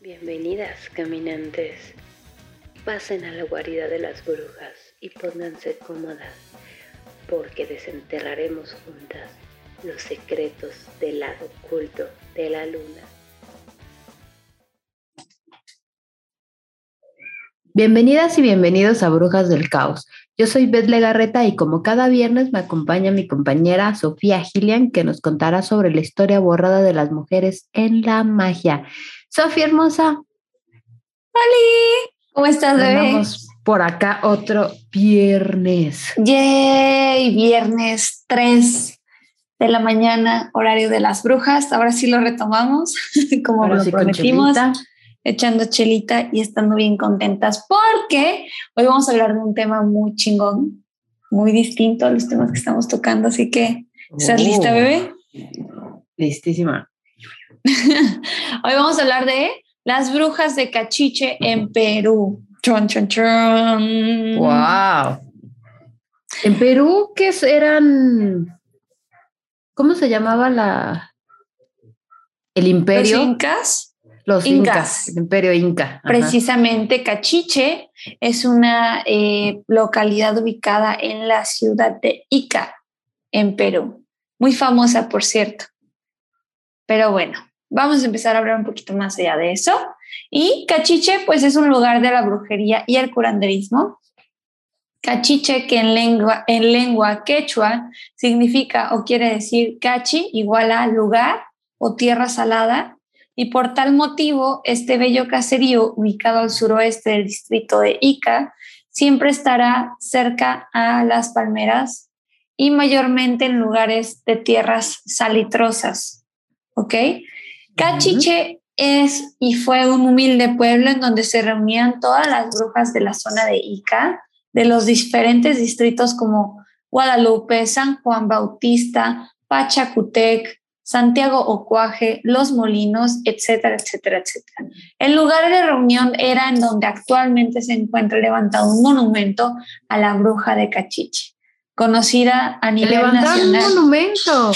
Bienvenidas, caminantes. Pasen a la guarida de las brujas y pónganse cómodas, porque desenterraremos juntas los secretos del lado oculto de la luna. Bienvenidas y bienvenidos a Brujas del Caos. Yo soy Beth Legarreta y como cada viernes me acompaña mi compañera Sofía Gillian que nos contará sobre la historia borrada de las mujeres en la magia. Sofía hermosa. ¡Holi! ¿Cómo estás, bebé? por acá otro viernes. ¡Yay! Viernes 3 de la mañana, horario de las brujas. Ahora sí lo retomamos, como lo prometimos, echando chelita y estando bien contentas, porque hoy vamos a hablar de un tema muy chingón, muy distinto a los temas que estamos tocando. Así que, ¿estás lista, oh. bebé? Listísima. Hoy vamos a hablar de las brujas de Cachiche en Perú. Chon, chon, chon. Wow. En Perú, ¿qué eran? ¿Cómo se llamaba la el imperio? Los incas. Los incas, el imperio inca. Precisamente Cachiche es una eh, localidad ubicada en la ciudad de Ica, en Perú. Muy famosa, por cierto. Pero bueno, Vamos a empezar a hablar un poquito más allá de eso. Y Cachiche, pues es un lugar de la brujería y el curanderismo. Cachiche, que en lengua, en lengua quechua significa o quiere decir cachi, igual a lugar o tierra salada. Y por tal motivo, este bello caserío, ubicado al suroeste del distrito de Ica, siempre estará cerca a las palmeras y mayormente en lugares de tierras salitrosas. ¿Ok? Cachiche es y fue un humilde pueblo en donde se reunían todas las brujas de la zona de Ica, de los diferentes distritos como Guadalupe, San Juan Bautista, Pachacutec, Santiago Ocuaje, Los Molinos, etcétera, etcétera, etcétera. El lugar de reunión era en donde actualmente se encuentra levantado un monumento a la bruja de Cachiche, conocida a nivel nacional. un monumento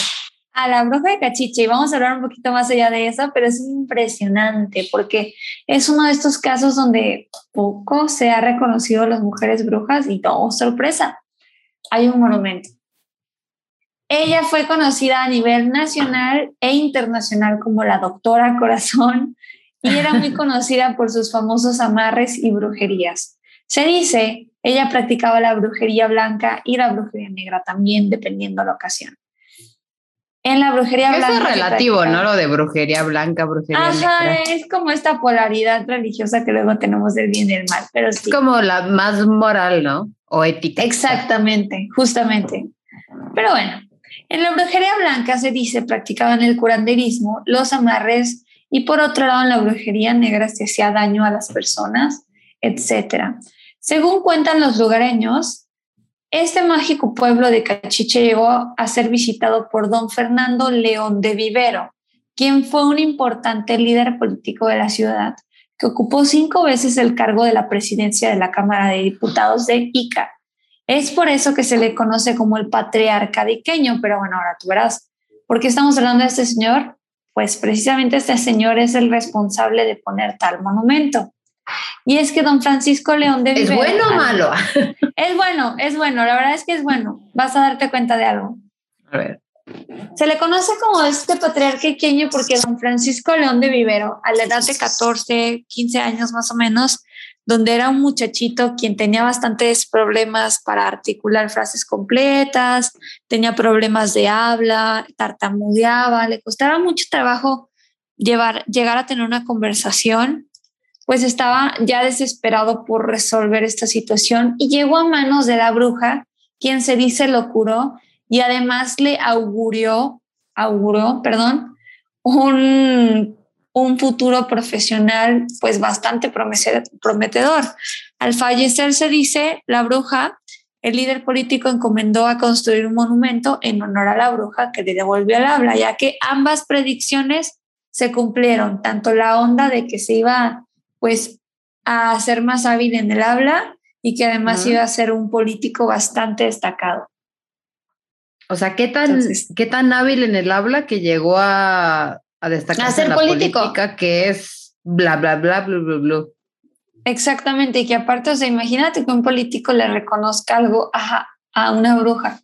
a la bruja de Cachiche y vamos a hablar un poquito más allá de eso, pero es impresionante porque es uno de estos casos donde poco se ha reconocido a las mujeres brujas y todo, sorpresa, hay un monumento. Ella fue conocida a nivel nacional e internacional como la doctora corazón y era muy conocida por sus famosos amarres y brujerías. Se dice, ella practicaba la brujería blanca y la brujería negra también, dependiendo la ocasión. En la brujería blanca. Eso es relativo, ¿no? Lo de brujería blanca, brujería Ajá, es como esta polaridad religiosa que luego tenemos del bien y el mal, pero sí. Es como la más moral, ¿no? O ética. Exactamente, justamente. Pero bueno, en la brujería blanca se dice practicaban el curanderismo, los amarres y por otro lado en la brujería negra se hacía daño a las personas, etc. Según cuentan los lugareños, este mágico pueblo de Cachiche llegó a ser visitado por don Fernando León de Vivero, quien fue un importante líder político de la ciudad, que ocupó cinco veces el cargo de la presidencia de la Cámara de Diputados de Ica. Es por eso que se le conoce como el patriarca diqueño, pero bueno, ahora tú verás, ¿por qué estamos hablando de este señor? Pues precisamente este señor es el responsable de poner tal monumento. Y es que don Francisco León de ¿Es bueno o malo? Es bueno, es bueno, la verdad es que es bueno. Vas a darte cuenta de algo. A ver. Se le conoce como este patriarca pequeño porque don Francisco León de Vivero, a la edad de 14, 15 años más o menos, donde era un muchachito quien tenía bastantes problemas para articular frases completas, tenía problemas de habla, tartamudeaba, le costaba mucho trabajo llevar, llegar a tener una conversación pues estaba ya desesperado por resolver esta situación y llegó a manos de la bruja, quien se dice lo curó y además le augurió, auguró, perdón, un, un futuro profesional pues bastante prometedor. Al fallecer se dice, la bruja, el líder político encomendó a construir un monumento en honor a la bruja que le devolvió el habla, ya que ambas predicciones se cumplieron, tanto la onda de que se iba pues a ser más hábil en el habla y que además iba a ser un político bastante destacado. O sea, ¿qué tan, ¿qué tan hábil en el habla que llegó a, a destacar en la política, que es bla, bla, bla, bla, bla, bla. Exactamente, y que aparte, o sea, imagínate que un político le reconozca algo a, a una bruja.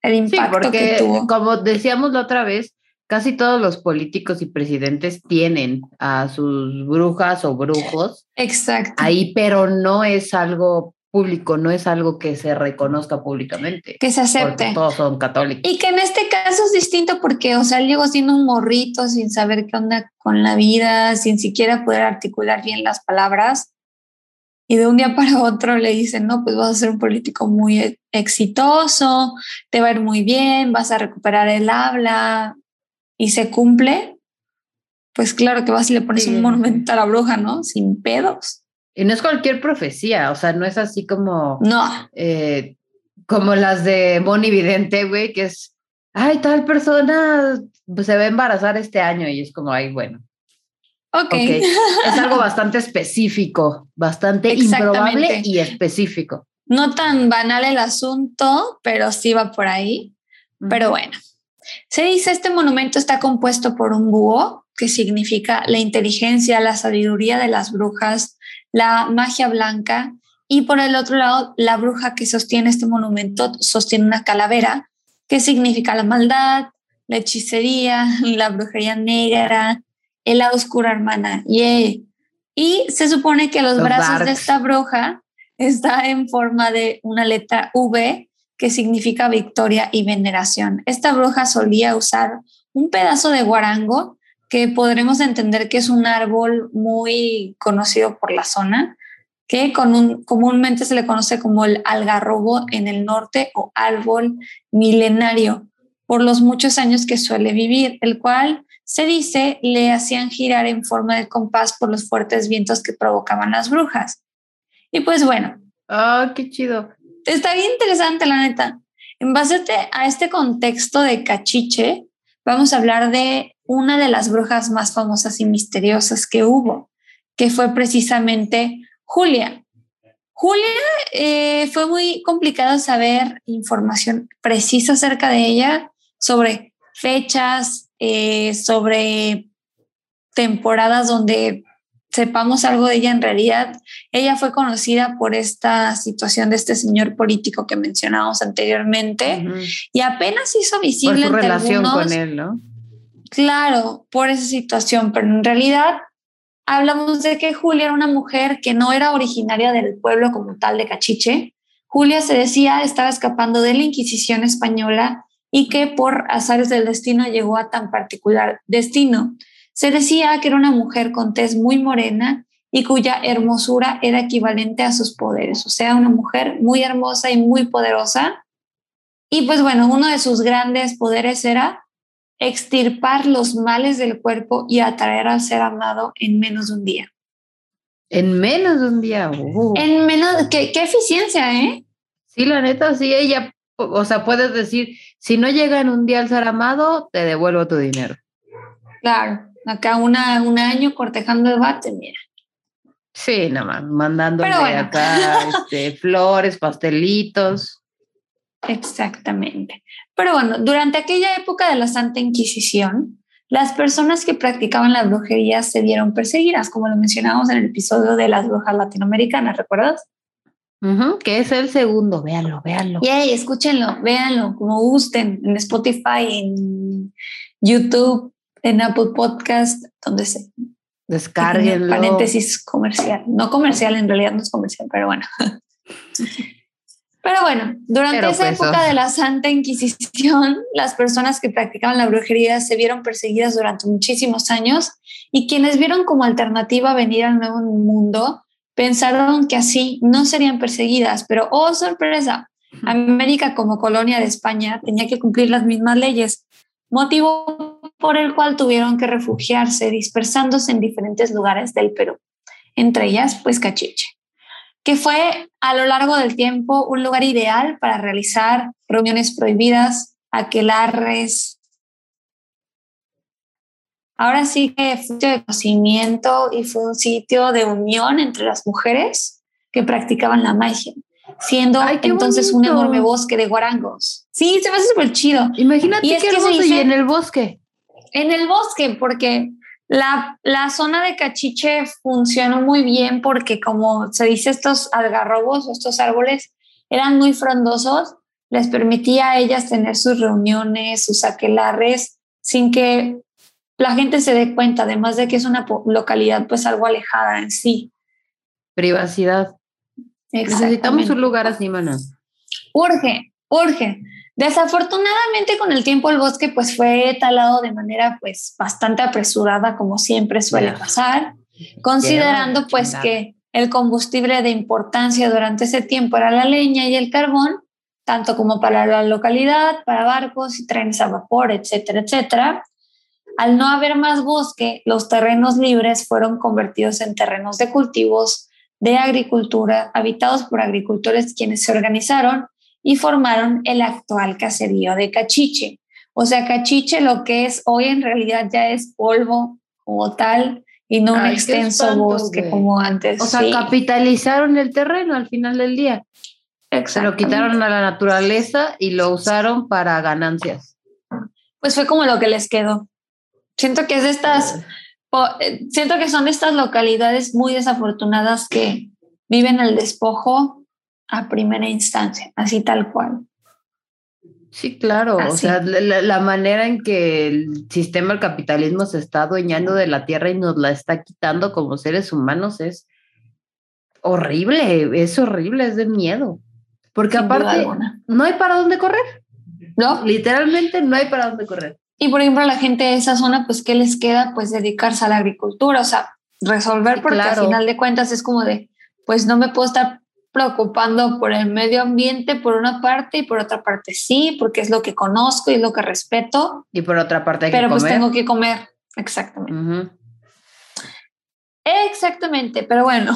El impacto que tuvo. Como decíamos la otra vez, casi todos los políticos y presidentes tienen a sus brujas o brujos. Exacto. Ahí, pero no es algo público, no es algo que se reconozca públicamente. Que se acepte. Todos son católicos. Y que en este caso es distinto porque, o sea, él llegó siendo un morrito sin saber qué onda con la vida, sin siquiera poder articular bien las palabras. Y de un día para otro le dicen, no, pues vas a ser un político muy e-, exitoso, te va a ir muy bien, vas a recuperar el habla y se cumple. Pues claro que vas y le pones un monumento a la bruja, ¿no? Sin pedos. Y no es cualquier profecía, o sea, no es así como. No. Eh, como las de Bonnie Vidente, güey, que es. Ay, tal persona se va a embarazar este año y es como, ay, bueno. Ok. okay. Es algo bastante específico, bastante improbable y específico. No tan banal el asunto, pero sí va por ahí. Pero bueno, se dice este monumento está compuesto por un búho, que significa la inteligencia, la sabiduría de las brujas, la magia blanca, y por el otro lado, la bruja que sostiene este monumento sostiene una calavera, que significa la maldad, la hechicería, la brujería negra, el la oscura hermana. Y se supone que los, brazos de esta bruja está en forma de una letra V que significa victoria y veneración. Esta bruja solía usar un pedazo de guarango que podremos entender que es un árbol muy conocido por la zona, que con un, comúnmente se le conoce como el algarrobo en el norte o árbol milenario, por los muchos años que suele vivir, el cual se dice le hacían girar en forma de compás por los fuertes vientos que provocaban las brujas. Y pues bueno. Ah, qué chido. Está bien interesante, la neta. En base a este contexto de cachiche, vamos a hablar de una de las brujas más famosas y misteriosas que hubo, que fue precisamente Julia. Julia eh, fue muy complicado saber información precisa acerca de ella, sobre fechas, eh, sobre temporadas donde sepamos algo de ella en realidad. Ella fue conocida por esta situación de este señor político que mencionamos anteriormente y apenas hizo visible por su relación con él, ¿no? Claro, por esa situación, pero en realidad hablamos de que Julia era una mujer que no era originaria del pueblo como tal de Cachiche. Julia se decía estaba escapando de la Inquisición española y que por azares del destino llegó a tan particular destino. Se decía que era una mujer con tez muy morena y cuya hermosura era equivalente a sus poderes, o sea, una mujer muy hermosa y muy poderosa. Y pues bueno, uno de sus grandes poderes era extirpar los males del cuerpo y atraer al ser amado en menos de un día. En menos de un día. Uh. En menos, ¿qué, qué eficiencia, ¿eh? Sí, la neta, sí, ella, o sea, puedes decir, si no llega en un día al ser amado, te devuelvo tu dinero. Claro, acá una, un año cortejando el bate, mira. Sí, nada más, mandándole acá este, flores, pastelitos. Exactamente. Pero bueno, durante aquella época de la Santa Inquisición, las personas que practicaban la brujería se vieron perseguidas, como lo mencionamos en el episodio de las brujas latinoamericanas, ¿recuerdas? que es el segundo, véanlo, véanlo. Yay, escúchenlo, véanlo, como gusten, en Spotify, en YouTube, en Apple Podcast, donde se... Descarguenlo. Paréntesis comercial. No comercial, en realidad no es comercial, pero bueno. Pero bueno, durante esa pues, época de la Santa Inquisición, las personas que practicaban la brujería se vieron perseguidas durante muchísimos años y quienes vieron como alternativa venir al nuevo mundo pensaron que así no serían perseguidas, pero oh sorpresa, América como colonia de España tenía que cumplir las mismas leyes, motivo por el cual tuvieron que refugiarse dispersándose en diferentes lugares del Perú, entre ellas pues Cachiche que fue a lo largo del tiempo un lugar ideal para realizar reuniones prohibidas, aquelarres. Ahora sí que fue un sitio de conocimiento y fue un sitio de unión entre las mujeres que practicaban la magia, siendo entonces un enorme bosque de guarangos. Sí, se me hace súper chido. Imagínate qué hermoso y en el bosque. En el bosque, porque La, la, zona de Cachiche funcionó muy bien porque, como se dice, estos algarrobos, estos árboles, eran muy frondosos, les permitía a ellas tener sus reuniones, sus aquelarres, sin que la gente se dé cuenta, además de que es una localidad pues algo alejada en sí. Privacidad. Necesitamos un lugar así, mana. Urge, urge. Desafortunadamente con el tiempo el bosque pues fue talado de manera pues bastante apresurada como siempre suele pasar, considerando pues que el combustible de importancia durante ese tiempo era la leña y el carbón, tanto como para la localidad, para barcos y trenes a vapor, etcétera, etcétera. Al no haber más bosque, los terrenos libres fueron convertidos en terrenos de cultivos, de agricultura, habitados por agricultores quienes se organizaron y formaron el actual caserío de Cachiche. O sea, Cachiche lo que es hoy en realidad ya es polvo como tal y no un extenso bosque como antes. O sea, capitalizaron el terreno al final del día. Se lo quitaron a la naturaleza y lo usaron para ganancias. Pues fue como lo que les quedó. Siento que es de estas, eh, siento que son de estas localidades muy desafortunadas que viven el despojo a primera instancia, así tal cual. Sí, claro, o sea, la, manera en que el sistema del capitalismo se está adueñando de la tierra y nos la está quitando como seres humanos es horrible, es horrible, es de miedo. Porque aparte, no hay para dónde correr. No. Literalmente no hay para dónde correr. Y por ejemplo, a la gente de esa zona, pues, ¿qué les queda? Pues dedicarse a la agricultura, o sea, resolver, porque al final de cuentas es como de, pues no me puedo estar preocupando por el medio ambiente por una parte y por otra parte sí, porque es lo que conozco y es lo que respeto. Y por otra parte hay Pero pues tengo que comer, exactamente. Exactamente, pero bueno,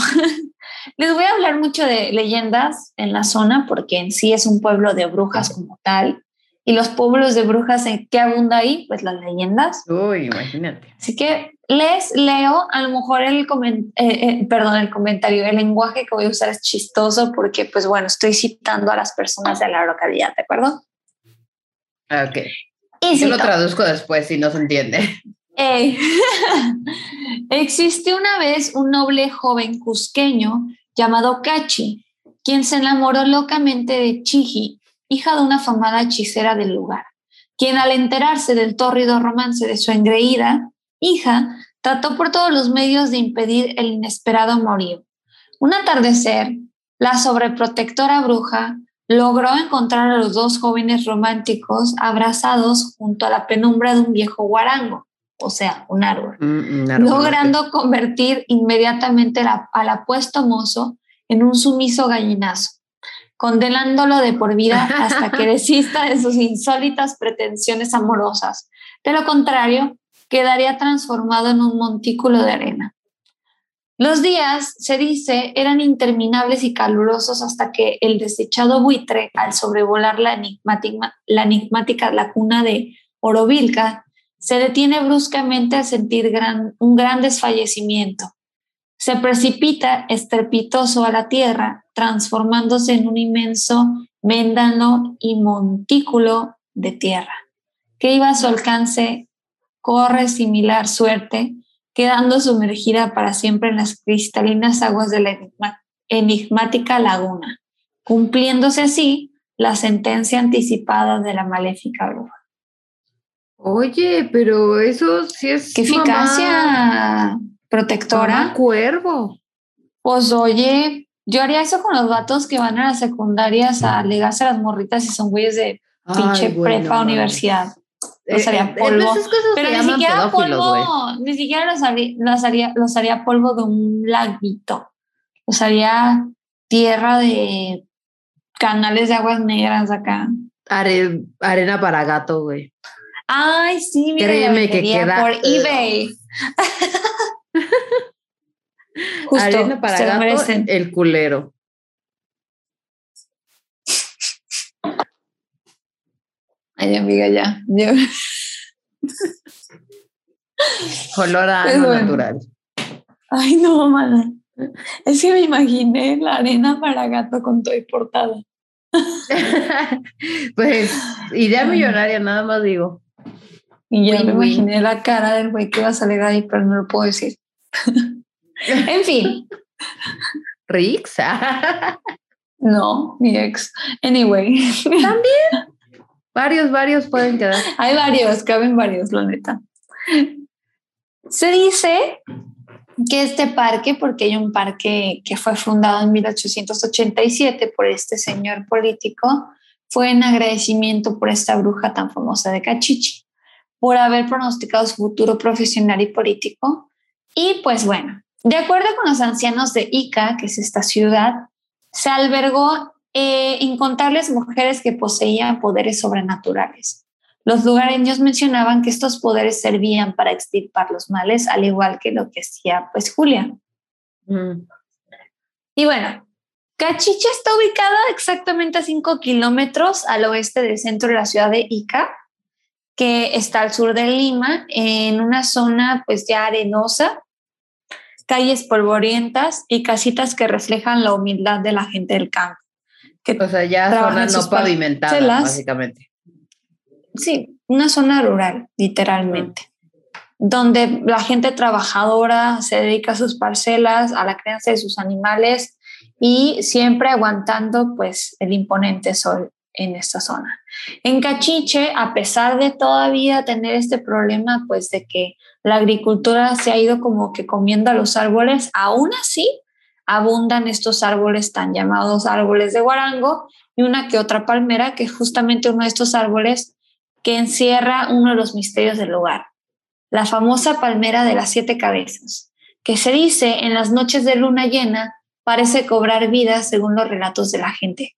les voy a hablar mucho de leyendas en la zona porque en sí es un pueblo de brujas como tal. Y los pueblos de brujas, ¿en qué abunda ahí? Pues las leyendas. Uy, imagínate. Así que les leo, a lo mejor el, eh, eh, perdón, el comentario, el lenguaje que voy a usar es chistoso porque, pues bueno, estoy citando a las personas de la localidad, ¿de acuerdo? Ah, ok. Y Yo lo traduzco después si no se entiende. Existe una vez un noble joven cusqueño llamado Cachi, quien se enamoró locamente de Chiji, hija de una afamada hechicera del lugar, quien al enterarse del tórrido romance de su engreída, hija, trató por todos los medios de impedir el inesperado amorío. Un atardecer, la sobreprotectora bruja logró encontrar a los dos jóvenes románticos abrazados junto a la penumbra de un viejo guarango, o sea, un árbol, mm, logrando convertir inmediatamente al apuesto mozo en un sumiso gallinazo, condenándolo de por vida hasta que desista de sus insólitas pretensiones amorosas. De lo contrario, quedaría transformado en un montículo de arena. Los días, se dice, eran interminables y calurosos hasta que el desechado buitre, al sobrevolar la enigmática, la enigmática de Orovilca, se detiene bruscamente al sentir un gran desfallecimiento. Se precipita estrepitoso a la tierra, transformándose en un inmenso méndano y montículo de tierra, que iba a su alcance corre similar suerte, quedando sumergida para siempre en las cristalinas aguas de la enigmática laguna, cumpliéndose así la sentencia anticipada de la maléfica bruja. Oye, pero eso sí es. Qué eficacia protectora. cuervo. Pues oye, yo haría eso con los vatos que van a las secundarias a legarse a las morritas y son güeyes de pinche prepa universidad. Los haría eh, polvo. pero ni siquiera polvo, ni siquiera los haría, los, haría, los haría polvo de un laguito. Los haría tierra de canales de aguas negras acá. arena para gato, güey. Ay, sí, mira, Créeme que queda por eBay. Justo, arena para gato, el culero. Ay, amiga, ya. Olor a natural. Ay, no, mala. Es que me imaginé la arena para gato con todo y portada. pues, idea millonaria, nada más digo. Y ya me imaginé la cara del güey que iba a salir ahí, pero no lo puedo decir. en fin. Rix. no, mi ex. Anyway. También. Varios, varios pueden quedar. Hay varios, caben varios, la neta. Se dice que este parque, porque hay un parque que fue fundado en 1887 por este señor político, fue en agradecimiento por esta bruja tan famosa de Cachichi, por haber pronosticado su futuro profesional y político. Y pues bueno, de acuerdo con los ancianos de Ica, que es esta ciudad, se albergó eh, incontables mujeres que poseían poderes sobrenaturales. Los lugareños mencionaban que estos poderes servían para extirpar los males, al igual que lo que hacía pues Julia. Mm. Y bueno, Cachiche está ubicada exactamente a 5 kilómetros al oeste del centro de la ciudad de Ica, que está al sur de Lima, en una zona pues ya arenosa, calles polvorientas y casitas que reflejan la humildad de la gente del campo. O sea, ya zona no pavimentada, básicamente. Sí, una zona rural, literalmente, donde la gente trabajadora se dedica a sus parcelas, a la crianza de sus animales y siempre aguantando pues el imponente sol en esta zona. En Cachiche, a pesar de todavía tener este problema pues de que la agricultura se ha ido como que comiendo a los árboles, aún así abundan estos árboles tan llamados árboles de guarango y una que otra palmera que es justamente uno de estos árboles que encierra uno de los misterios del lugar, la famosa palmera de las siete cabezas, que se dice en las noches de luna llena parece cobrar vida según los relatos de la gente.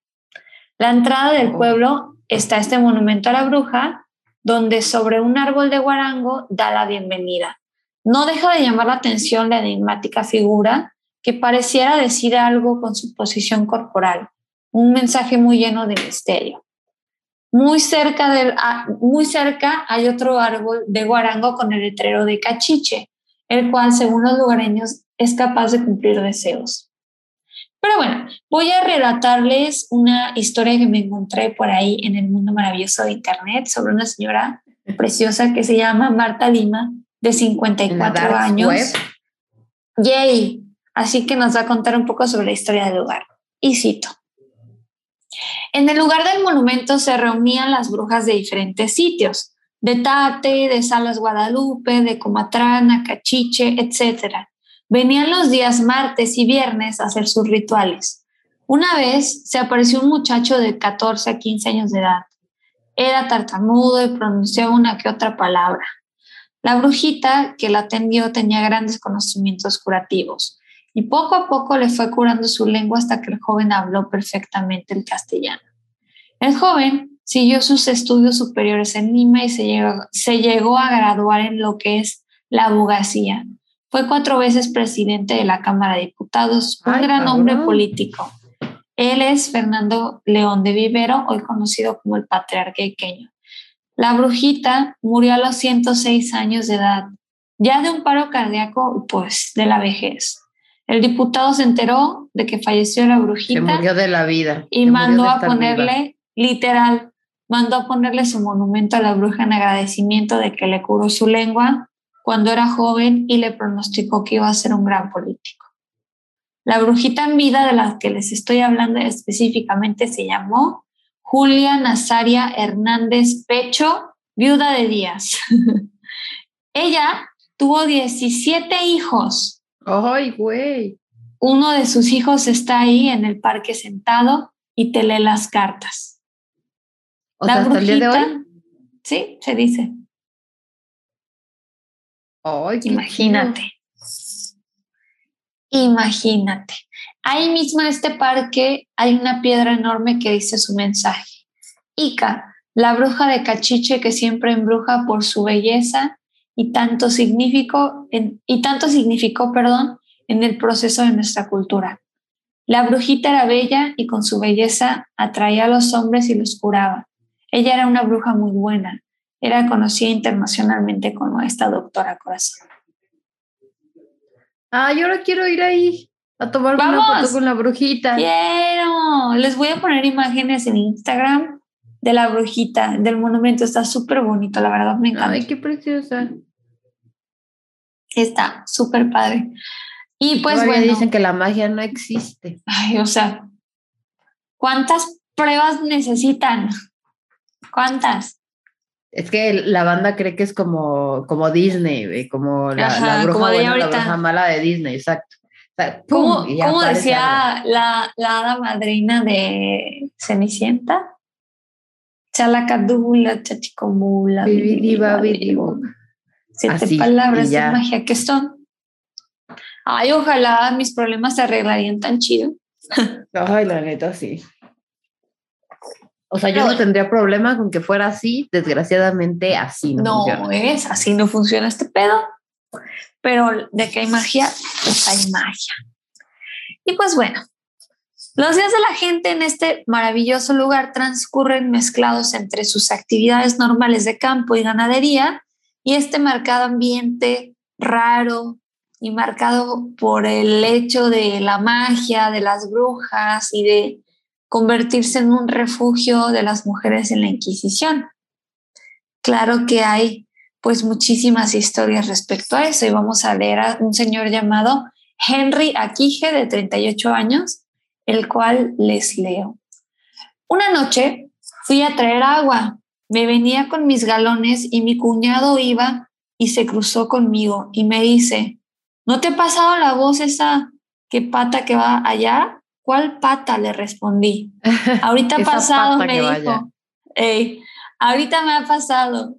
La entrada del oh. pueblo está este monumento a la bruja, donde sobre un árbol de guarango da la bienvenida. No deja de llamar la atención la enigmática figura que pareciera decir algo con su posición corporal, un mensaje muy lleno de misterio. Muy cerca, del, ah, muy cerca hay otro árbol de guarango con el letrero de cachiche, el cual, según los lugareños, es capaz de cumplir deseos. Pero bueno, voy a relatarles una historia que me encontré por ahí en el mundo maravilloso de Internet sobre una señora preciosa que se llama Marta Lima, de 54 años. Yay. Así que nos va a contar un poco sobre la historia del lugar. Y cito. En el lugar del monumento se reunían las brujas de diferentes sitios, de Tate, de Salas Guadalupe, de Comatrana, Cachiche, etcétera Venían los días martes y viernes a hacer sus rituales. Una vez se apareció un muchacho de 14 a 15 años de edad. Era tartamudo y pronunciaba una que otra palabra. La brujita que la atendió tenía grandes conocimientos curativos y poco a poco le fue curando su lengua hasta que el joven habló perfectamente el castellano. El joven siguió sus estudios superiores en Lima y se llegó, se llegó a graduar en lo que es la abogacía, fue cuatro veces presidente de la Cámara de Diputados, un gran hombre político. Él es Fernando León de Vivero, hoy conocido como el patriarca iqueño. La brujita murió a los 106 años de edad, ya de un paro cardíaco, pues de la vejez. El diputado se enteró de que falleció la brujita. Se murió de la vida. Y mandó a ponerle, literal, mandó a ponerle su monumento a la bruja en agradecimiento de que le curó su lengua cuando era joven y le pronosticó que iba a ser un gran político. La brujita en vida de la que les estoy hablando específicamente se llamó Julia Nazaria Hernández Pecho, viuda de Díaz. Ella tuvo 17 hijos. ¡Ay, güey! Uno de sus hijos está ahí en el parque sentado y te lee las cartas. la brujita, Sí, se dice. Imagínate. Imagínate. Ahí mismo en este parque hay una piedra enorme que dice su mensaje. Ica, la bruja de Cachiche que siempre embruja por su belleza y tanto significó, en, y tanto significó, perdón, en el proceso de nuestra cultura. La brujita era bella y con su belleza atraía a los hombres y los curaba. Ella era una bruja muy buena, era conocida internacionalmente como esta doctora corazón. Ah, yo ahora quiero ir ahí a tomar una foto con la brujita. Quiero. Les voy a poner imágenes en Instagram de la brujita, del monumento. Está súper bonito, la verdad me encanta. Ay, qué preciosa. Está súper padre. Y pues Todavía bueno. dicen que la magia no existe. Ay, o sea, ¿cuántas pruebas necesitan? ¿Cuántas? Es que la banda cree que es como, como Disney, güey, como la, Ajá, la bruja como buena, la bruja mala de Disney, exacto. O sea, ¿Cómo, cómo algo. decía la, la hada madrina de Cenicienta? Chalacadula, chachicomula. Siete Así, palabras de magia que son. Ay, ojalá mis problemas se arreglarían tan chido. Ay, la neta, sí. O sea, yo no tendría problema con que fuera así, desgraciadamente así no, No funciona. es, así no funciona este pedo. Pero de que hay magia, pues hay magia. Y pues bueno, los días de la gente en este maravilloso lugar transcurren mezclados entre sus actividades normales de campo y ganadería y este marcado ambiente raro y marcado por el hecho de la magia, de las brujas y de convertirse en un refugio de las mujeres en la Inquisición. Claro que hay pues muchísimas historias respecto a eso y vamos a leer a un señor llamado Henry Aquije de 38 años, el cual les leo. Una noche fui a traer agua, me venía con mis galones y mi cuñado iba y se cruzó conmigo y me dice, ¿no te ha pasado la voz esa que pata que va allá? ¿Cuál pata? Le respondí. Ahorita ha pasado, me dijo. vaya. "Ey, ahorita me ha pasado,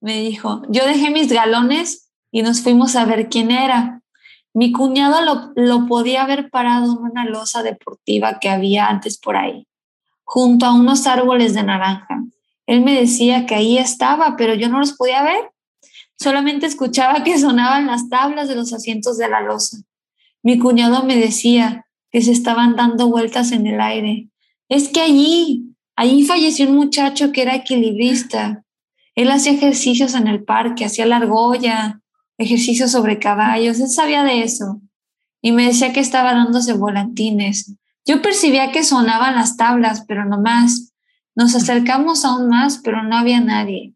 me dijo. Yo dejé mis galones y nos fuimos a ver quién era. Mi cuñado lo, lo podía haber parado en una losa deportiva que había antes por ahí, junto a unos árboles de naranja. Él me decía que ahí estaba, pero yo no los podía ver. Solamente escuchaba que sonaban las tablas de los asientos de la losa. Mi cuñado me decía que se estaban dando vueltas en el aire. Es que allí, allí falleció un muchacho que era equilibrista. Él hacía ejercicios en el parque, hacía la argolla, ejercicios sobre caballos, él sabía de eso. Y me decía que estaba dándose volantines. Yo percibía que sonaban las tablas, pero no más. Nos acercamos aún más, pero no había nadie.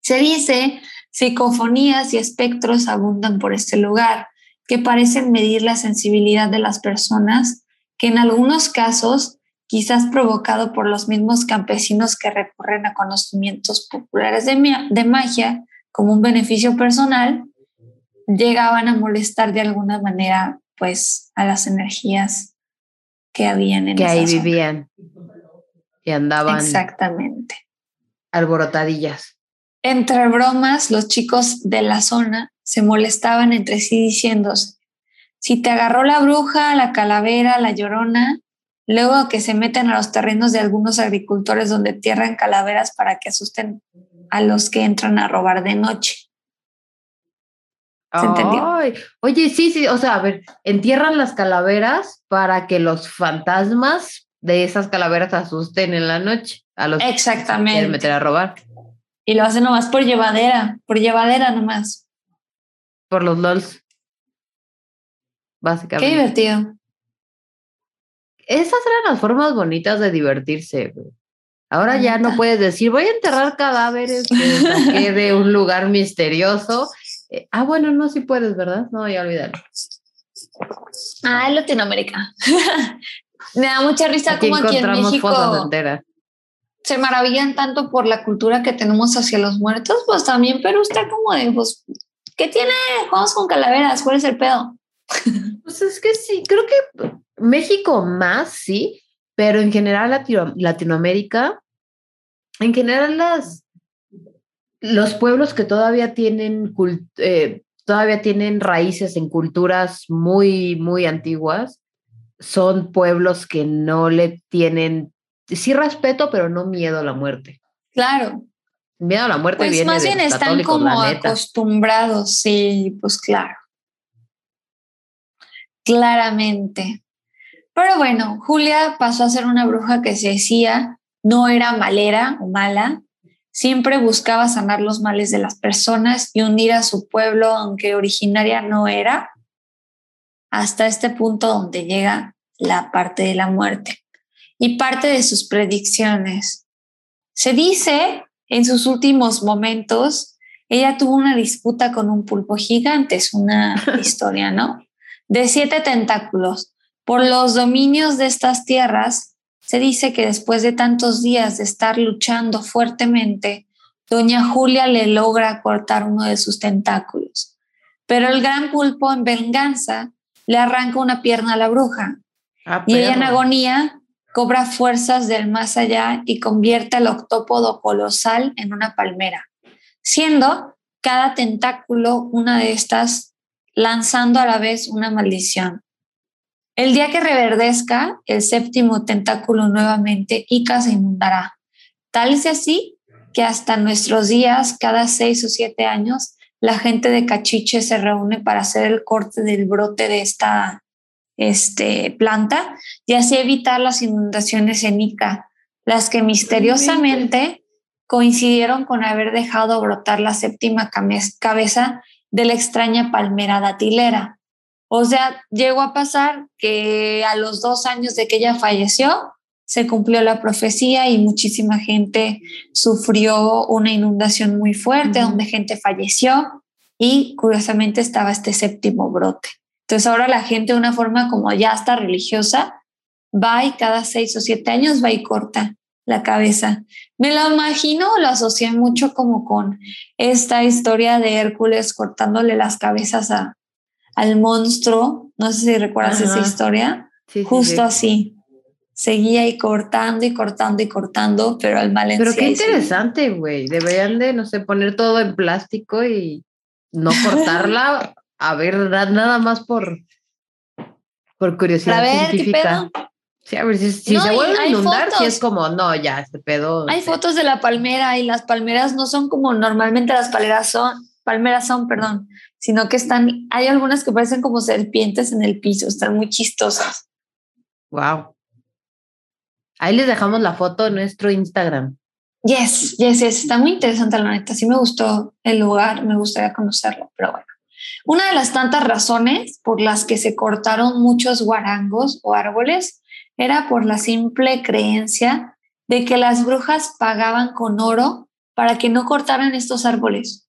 Se dice, psicofonías y espectros abundan por este lugar, que parecen medir la sensibilidad de las personas, que en algunos casos, quizás provocado por los mismos campesinos que recurren a conocimientos populares de, de magia como un beneficio personal, llegaban a molestar de alguna manera pues a las energías que habían en que esa ahí zona. vivían y andaban Exactamente. alborotadillas. Entre bromas, los chicos de la zona se molestaban entre sí diciéndose, si te agarró la bruja, la calavera, la llorona, luego que se meten a los terrenos de algunos agricultores donde tierran calaveras para que asusten a los que entran a robar de noche. ¿Se entendió? Ay, oye, sí, sí, o sea, a ver, entierran las calaveras para que los fantasmas de esas calaveras asusten en la noche a los que se quieren Exactamente. meter a robar Y lo hacen nomás por llevadera, por llevadera nomás. por los LOLs. Qué Básicamente. divertido. Esas eran las formas bonitas de divertirse. güey. Ahora ya no puedes decir, voy a enterrar cadáveres que de un lugar misterioso. Eh, ah, bueno, no, sí puedes, ¿verdad? No, ya olvídalo. Ah, en Latinoamérica. Me da mucha risa Aquí como aquí en México se maravillan tanto por la cultura que tenemos hacia los muertos, pues también Perú está como de, pues, ¿qué tiene? Jugamos con calaveras, ¿cuál es el pedo? Pues es que sí, creo que México más, sí, pero en general Latino- Latinoamérica, en general las, los pueblos que todavía tienen, eh, todavía tienen raíces en culturas muy, muy antiguas, son pueblos que no le tienen, sí respeto, pero no miedo a la muerte. Claro, Miedo a la muerte pues viene más bien están como acostumbrados, sí, pues claro. Claramente. Pero bueno, Julia pasó a ser una bruja que se decía no era malera o mala, siempre buscaba sanar los males de las personas y unir a su pueblo, aunque originaria no era, hasta este punto donde llega la parte de la muerte. Y parte de sus predicciones Se dice en sus últimos momentos, ella tuvo una disputa con un pulpo gigante, es una historia, ¿no? De siete tentáculos. Por los dominios de estas tierras, se dice que después de tantos días de estar luchando fuertemente, doña Julia le logra cortar uno de sus tentáculos. Pero el gran pulpo, en venganza, le arranca una pierna a la bruja. Ah, y ella en agonía cobra fuerzas del más allá y convierte al octópodo colosal en una palmera, siendo cada tentáculo una de estas, lanzando a la vez una maldición. El día que reverdezca el séptimo tentáculo nuevamente, Ica se inundará. Tal es así que hasta nuestros días, cada seis o siete años, la gente de Cachiche se reúne para hacer el corte del brote de esta este, planta y así evitar las inundaciones en Ica, las que misteriosamente coincidieron con haber dejado brotar la séptima cabeza de la extraña palmera datilera. O sea, llegó a pasar que a los dos años de que ella falleció, se cumplió la profecía y muchísima gente sufrió una inundación muy fuerte, donde gente falleció y curiosamente estaba este séptimo brote. Entonces ahora la gente de una forma como ya está religiosa, va y cada seis o siete años va y corta la cabeza. Me lo imagino, lo asocié mucho como con esta historia de Hércules cortándole las cabezas a, al monstruo. No sé si recuerdas Ajá. esa historia. Sí, sí, Justo sí. así. Seguía y cortando y cortando y cortando, pero al mal en Pero sí qué sí. interesante, güey. Deberían de, no sé, poner todo en plástico y no cortarla. a ver, na- nada más por, por curiosidad ver qué científica. pedo. Sí, a ver, si, si No, se vuelve a hay inundar, sí fotos. es como, no, ya, este pedo. Hay fotos de la palmera y las palmeras no son como normalmente las palmeras son, palmeras son, perdón, sino que están, hay algunas que parecen como serpientes en el piso, están muy chistosas. Wow. Ahí les dejamos la foto en nuestro Instagram. Yes, yes, yes, está muy interesante la neta, sí me gustó el lugar, me gustaría conocerlo, pero bueno. Una de las tantas razones por las que se cortaron muchos guarangos o árboles era por la simple creencia de que las brujas pagaban con oro para que no cortaran estos árboles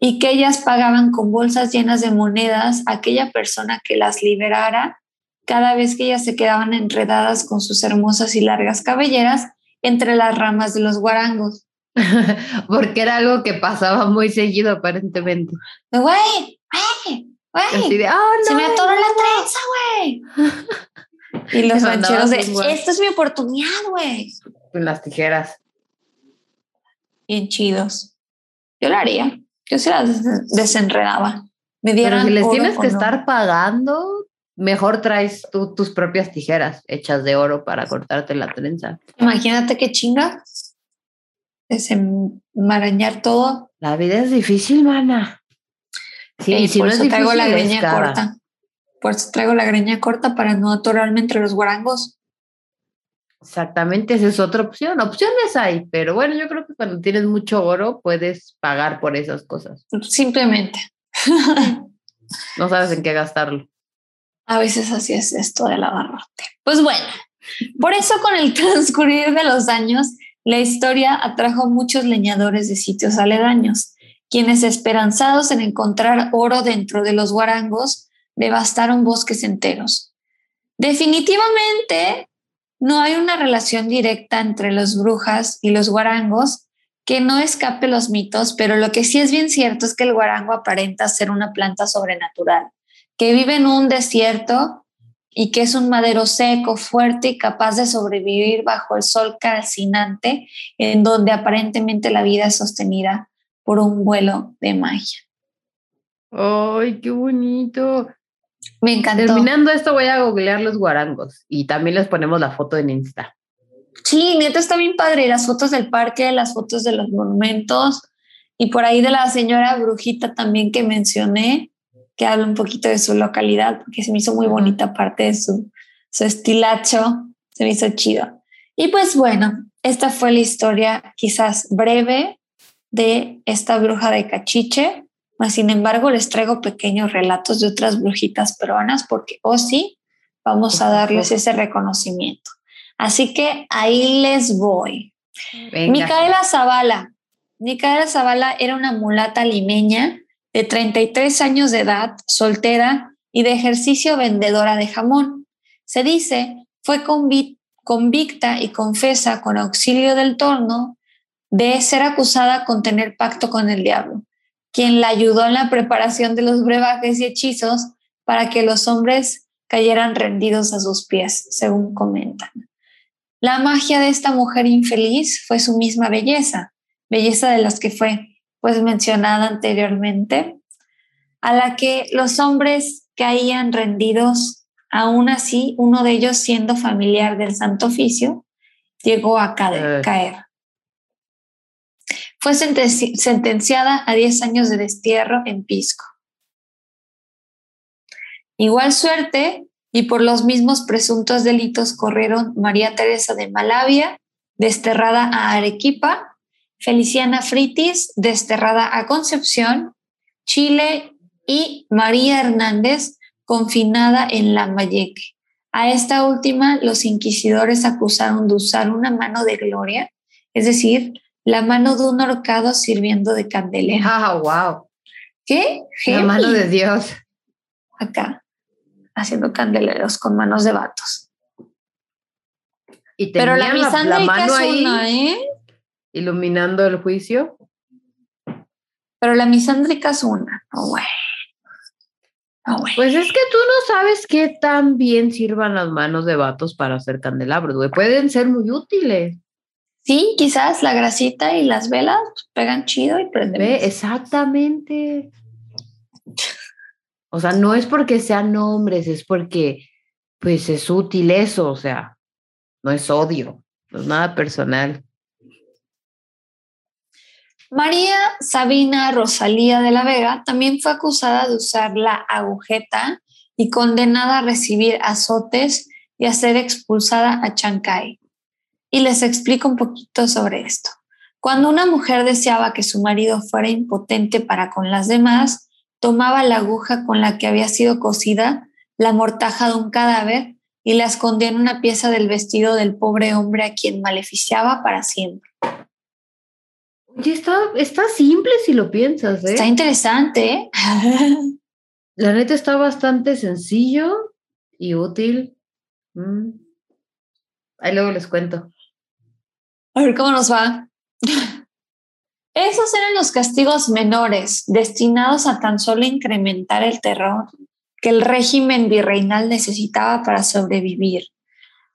y que ellas pagaban con bolsas llenas de monedas a aquella persona que las liberara cada vez que ellas se quedaban enredadas con sus hermosas y largas cabelleras entre las ramas de los guarangos. Porque era algo que pasaba muy seguido, aparentemente. Güey, güey, güey, oh, no. se me atoró la trenza, güey. Y los rancheros de, esta es mi oportunidad, güey. Con las tijeras. Bien chidos. Yo lo haría. Yo se las des- desenredaba. Me Pero dieran si les oro tienes que no. estar pagando, mejor traes tú tus propias tijeras hechas de oro para cortarte la trenza. Imagínate qué chinga. Desenmarañar todo. La vida es difícil, mana. Sí, y si por no es eso traigo la difícil, greña cara. corta. Por eso traigo la greña corta para no atorarme entre los guarangos. Exactamente, esa es otra opción. Opciones hay, pero bueno, yo creo que cuando tienes mucho oro puedes pagar por esas cosas. Simplemente. No sabes en qué gastarlo. A veces así es esto del abarrote. Pues bueno, por eso con el transcurrir de los años, la historia atrajo muchos leñadores de sitios aledaños, quienes esperanzados en encontrar oro dentro de los guarangos, devastaron bosques enteros. Definitivamente no hay una relación directa entre las brujas y los guarangos que no escape los mitos, pero lo que sí es bien cierto es que el guarango aparenta ser una planta sobrenatural que vive en un desierto y que es un madero seco, fuerte y capaz de sobrevivir bajo el sol calcinante, en donde aparentemente la vida es sostenida por un vuelo de magia. ¡Ay, qué bonito! Me encantó. Terminando esto, voy a googlear los guarangos y también les ponemos la foto en Insta. Sí, neta está bien padre. Las fotos del parque, las fotos de los monumentos y por ahí de la señora brujita también que mencioné, que habla un poquito de su localidad, porque se me hizo muy bonita parte de su, su estilacho, se me hizo chido. Y pues bueno, esta fue la historia quizás breve de esta bruja de cachiche, mas sin embargo les traigo pequeños relatos de otras brujitas peruanas porque, oh sí, vamos a darles ese reconocimiento. Así que ahí les voy. Micaela Zavala. Micaela Zavala era una mulata limeña de 33 años de edad, soltera y de ejercicio vendedora de jamón. Se dice, fue convicta y confesa con auxilio del torno de ser acusada con tener pacto con el diablo, quien la ayudó en la preparación de los brebajes y hechizos para que los hombres cayeran rendidos a sus pies, según comentan. La magia de esta mujer infeliz fue su misma belleza, belleza de las que fue pues mencionada anteriormente, a la que los hombres caían rendidos, aún así uno de ellos siendo familiar del Santo Oficio, llegó a caer. Eh. Fue sentenciada a 10 años de destierro en Pisco. Igual suerte y por los mismos presuntos delitos corrieron María Teresa de Malavia, desterrada a Arequipa, Feliciana Fritis, desterrada a Concepción, Chile y María Hernández, confinada en Lambayeque. A esta última los inquisidores acusaron de usar una mano de gloria, es decir, la mano de un horcado sirviendo de candelera. Ah, wow. ¿Qué? La mano de Dios. Acá, haciendo candeleros con manos de vatos. Y Pero la misándrica es una, ¿eh? Iluminando el juicio. Pero la misándrica es una. Oh, Pues es que tú no sabes qué tan bien sirvan las manos de vatos para hacer candelabros, Pueden ser muy útiles. Sí, quizás la grasita y las velas pegan chido y prenden. Exactamente. O sea, no es porque sean hombres, es porque pues es útil eso, o sea, no es odio, no es nada personal. María Sabina Rosalía de la Vega también fue acusada de usar la agujeta y condenada a recibir azotes y a ser expulsada a Chancay. Y les explico un poquito sobre esto. Cuando una mujer deseaba que su marido fuera impotente para con las demás, tomaba la aguja con la que había sido cosida la mortaja de un cadáver y la escondía en una pieza del vestido del pobre hombre a quien maleficiaba para siempre. Y está, está simple si lo piensas, ¿eh? Está interesante, ¿eh? La neta está bastante sencillo y útil. Mm. Ahí luego les cuento. A ver cómo nos va. Esos eran los castigos menores destinados a tan solo incrementar el terror que el régimen virreinal necesitaba para sobrevivir.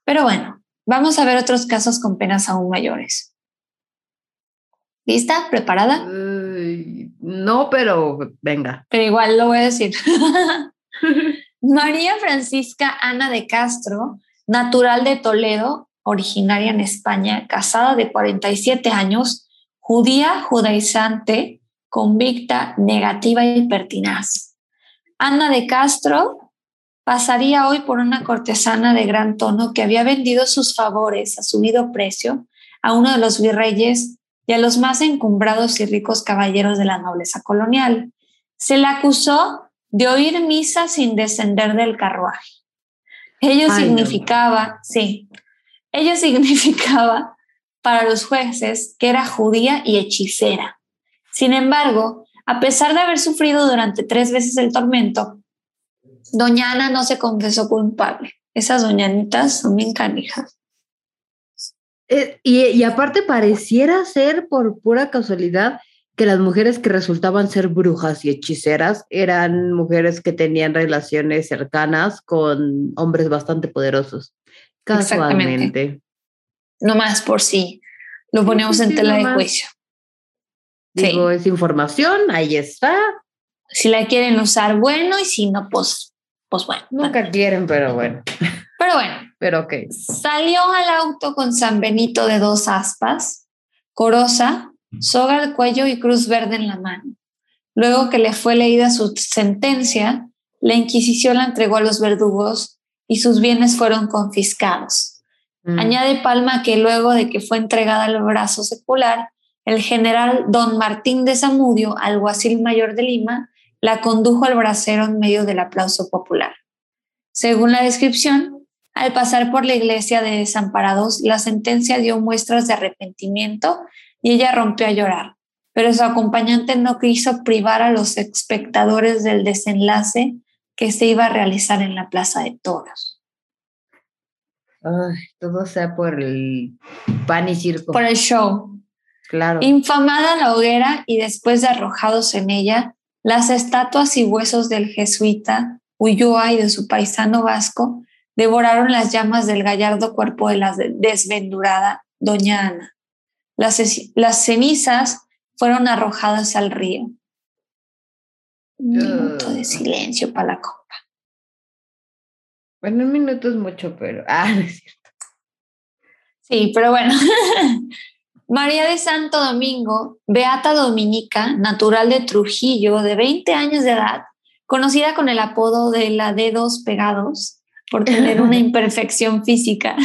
Pero bueno, vamos a ver otros casos con penas aún mayores. ¿Lista? ¿Preparada? no, pero venga. Pero igual lo voy a decir. María Francisca Ana de Castro, natural de Toledo, originaria en España, casada de 47 años, judía judaizante, convicta, negativa y pertinaz. Ana de Castro pasaría hoy por una cortesana de gran tono que había vendido sus favores a subido precio a uno de los virreyes y a los más encumbrados y ricos caballeros de la nobleza colonial. Se le acusó de oír misa sin descender del carruaje. Ello significaba, sí, ello significaba para los jueces que era judía y hechicera. Sin embargo, a pesar de haber sufrido durante tres veces el tormento, Doña Ana no se confesó culpable. Esas doñanitas son bien canijas. Eh, y, aparte pareciera ser por pura casualidad que las mujeres que resultaban ser brujas y hechiceras eran mujeres que tenían relaciones cercanas con hombres bastante poderosos. Casualmente. No más por sí. Lo ponemos en tela de juicio. Digo, es información, ahí está. Si la quieren usar, bueno, y si no, pues, pues bueno. Nunca quieren, pero bueno. Pero bueno, pero ok. Salió al auto con San Benito de dos aspas, corosa, soga al cuello y cruz verde en la mano. Luego que le fue leída su sentencia, la Inquisición la entregó a los verdugos y sus bienes fueron confiscados. Mm. Añade Palma que luego de que fue entregada al brazo secular, el general don Martín de Zamudio, alguacil mayor de Lima, la condujo al bracero en medio del aplauso popular. Según la descripción, Al pasar por la iglesia de desamparados, la sentencia dio muestras de arrepentimiento y ella rompió a llorar, pero su acompañante no quiso privar a los espectadores del desenlace que se iba a realizar en la Plaza de Toros. Ay, todo sea por el pan y circo. Por el show. Claro. Infamada la hoguera y después de arrojados en ella, las estatuas y huesos del jesuita Ulloa y de su paisano vasco devoraron las llamas del gallardo cuerpo de la desventurada doña Ana. Las, las cenizas fueron arrojadas al río. Un minuto de silencio para la copa. Bueno, un minuto es mucho, pero... Ah, no es cierto. Sí, pero bueno. María de Santo Domingo, Beata Dominica, natural de Trujillo, de 20 años de edad, conocida con el apodo de la dedos pegados por tener una imperfección física,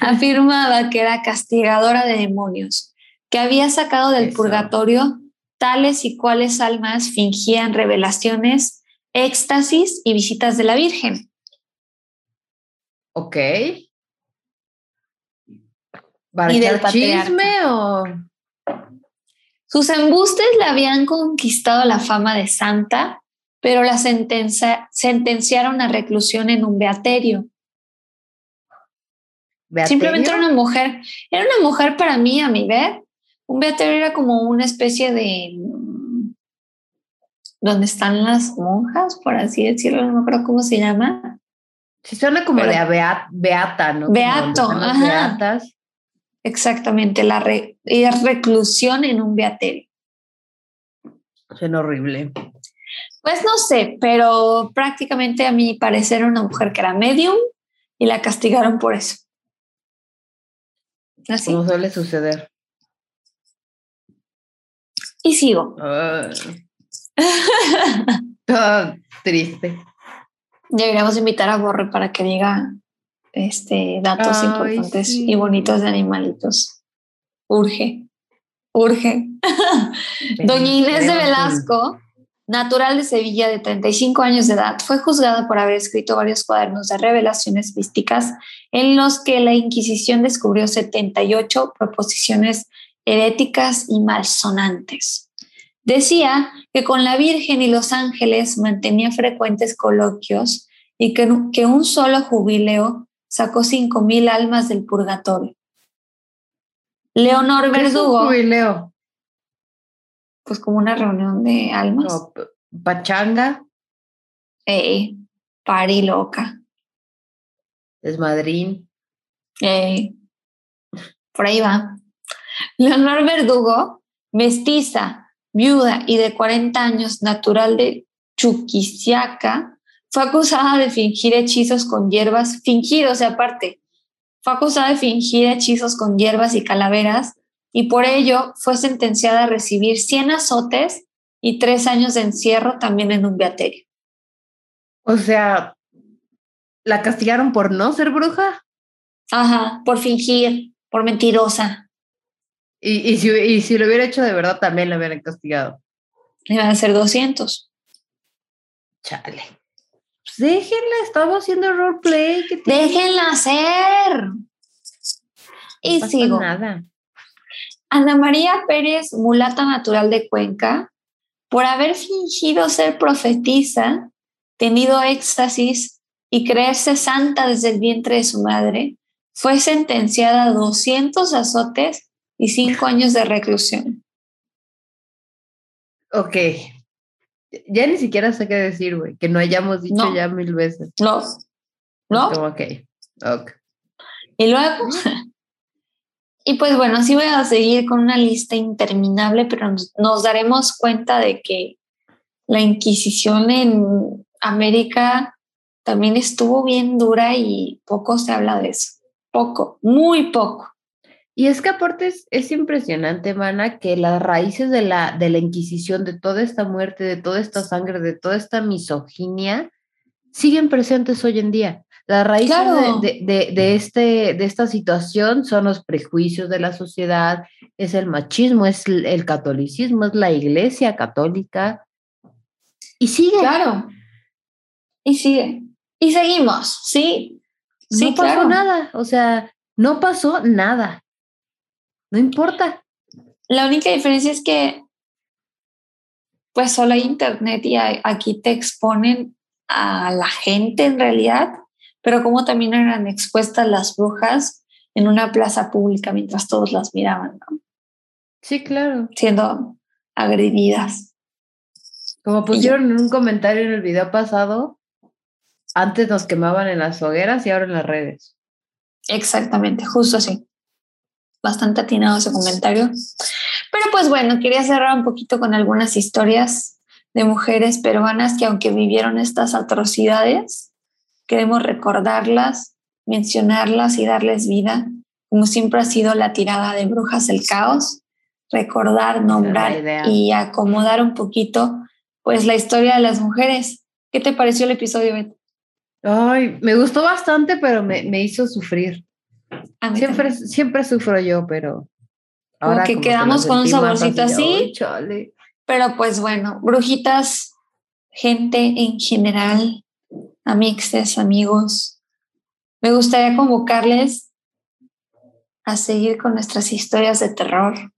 afirmaba que era castigadora de demonios, que había sacado del purgatorio tales y cuales almas fingían revelaciones, éxtasis y visitas de la Virgen. Ok. ¿Para ¿Y del chisme o...? Sus embustes le habían conquistado la fama de santa pero la sentenciaron a reclusión en un beaterio. Simplemente era una mujer, era una mujer para mí, a mi ver. Un beaterio era como una especie de mm, donde están las monjas, por así decirlo, no me acuerdo cómo se llama. Sí, suena como de beata, ¿no? Beato, ajá. Exactamente, la reclusión en un beaterio. Suena horrible. Pues no sé, pero prácticamente a mi parecer una mujer que era medium y la castigaron por eso. Así. Como suele suceder. Y sigo. triste. Deberíamos invitar a Borre para que diga este, datos importantes y bonitos de animalitos. Urge, urge. Doña Inés de Velasco natural de Sevilla de 35 años de edad, fue juzgada por haber escrito varios cuadernos de revelaciones místicas en los que la Inquisición descubrió 78 proposiciones heréticas y malsonantes. Decía que con la Virgen y los ángeles mantenía frecuentes coloquios y que, que un solo jubileo sacó 5.000 almas del purgatorio. Leonor Verdugo. jubileo? pues como una reunión de almas. pachanga. Eh, pari loca. Desmadrín. Eh, por ahí va. Leonor Verdugo, mestiza, viuda y de 40 años, natural de Chuquisiaca, fue acusada de fingir hechizos con hierbas, fingir, o sea, aparte, fue acusada de fingir hechizos con hierbas y calaveras y por ello fue sentenciada a recibir 100 azotes y tres años de encierro también en un beaterio. O sea, ¿la castigaron por no ser bruja? Ajá, por fingir, por mentirosa. Y, si, si lo hubiera hecho de verdad, también la hubieran castigado. Iban a ser 200. Chale. Pues déjenla, estamos haciendo roleplay. Déjenla hacer. y sigo. Nada. Ana María Pérez, mulata natural de Cuenca, por haber fingido ser profetisa, tenido éxtasis y creerse santa desde el vientre de su madre, fue sentenciada a 200 azotes y 5 años de reclusión. Ok. Ya ni siquiera sé qué decir, güey, que no hayamos dicho ya mil veces. No. ¿No? Ok. Ok. Y luego, Y pues bueno, sí voy a seguir con una lista interminable, pero nos, daremos cuenta de que la Inquisición en América también estuvo bien dura y poco se habla de eso. Poco, muy poco. Y es que aparte es, impresionante, Mana, que las raíces de la, de la Inquisición, de toda esta muerte, de toda esta sangre, de toda esta misoginia, siguen presentes hoy en día. Las raíces de, este, de esta situación son los prejuicios de la sociedad, es el machismo, es el, catolicismo, es la iglesia católica. Y sigue. Claro. Y sigue. Y seguimos, ¿sí? no pasó nada. O sea, no pasó nada. No importa. La única diferencia es que pues solo hay internet y aquí te exponen a la gente en realidad, pero como también eran expuestas las brujas en una plaza pública mientras todos las miraban, ¿no? Sí, claro. Siendo agredidas. Como pusieron en un comentario en el video pasado, antes nos quemaban en las hogueras y ahora en las redes. Exactamente, justo así. Bastante atinado ese comentario. Pero pues bueno, quería cerrar un poquito con algunas historias de mujeres peruanas que aunque vivieron estas atrocidades, queremos recordarlas, mencionarlas y darles vida, como siempre ha sido la tirada de Brujas del Caos, recordar, nombrar y acomodar un poquito pues la historia de las mujeres. ¿Qué te pareció el episodio, Beth? Ay, me gustó bastante, pero me, me hizo sufrir. Siempre, siempre sufro yo, pero Ahora que quedamos con un saborcito así. Pero pues bueno, brujitas, gente en general, amixes, amigos, me gustaría convocarles a seguir con nuestras historias de terror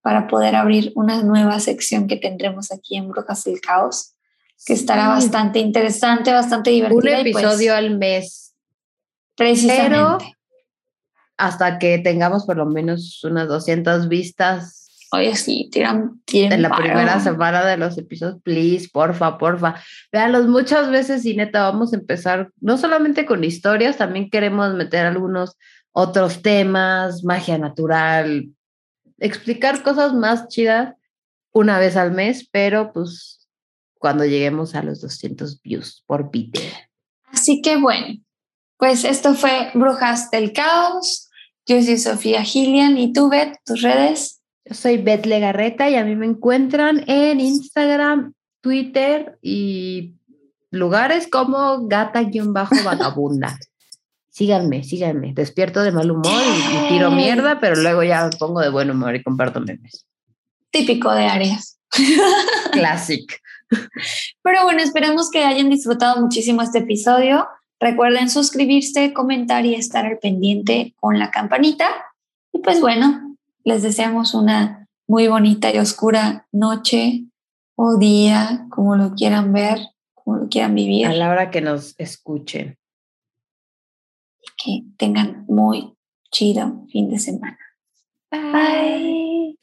para poder abrir una nueva sección que tendremos aquí en Brujas del Caos, que estará bastante interesante, bastante divertida. Un pues episodio al mes. Precisamente hasta que tengamos por lo menos unas 200 vistas. Oye, sí, tiran tiempo. En la primera semana de los episodios, please, porfa, porfa. Veanlos muchas veces y neta, vamos a empezar no solamente con historias, también queremos meter algunos otros temas, magia natural, explicar cosas más chidas una vez al mes, pero pues cuando lleguemos a los 200 views por video. Así que bueno, pues esto fue Brujas del Caos. Yo soy Sofía Gillian y tú, Beth, tus redes. Yo soy Beth Legarreta y a mí me encuentran en Instagram, Twitter y lugares como gata-vagabunda. síganme, síganme. Despierto de mal humor y, tiro mierda, pero luego ya pongo de buen humor y comparto memes. Típico de Arias. Classic. Pero bueno, esperemos que hayan disfrutado muchísimo este episodio. Recuerden suscribirse, comentar y estar al pendiente con la campanita. Y pues bueno, les deseamos una muy bonita y oscura noche o día, como lo quieran ver, como lo quieran vivir. A la hora que nos escuchen. Y que tengan muy chido fin de semana. Bye.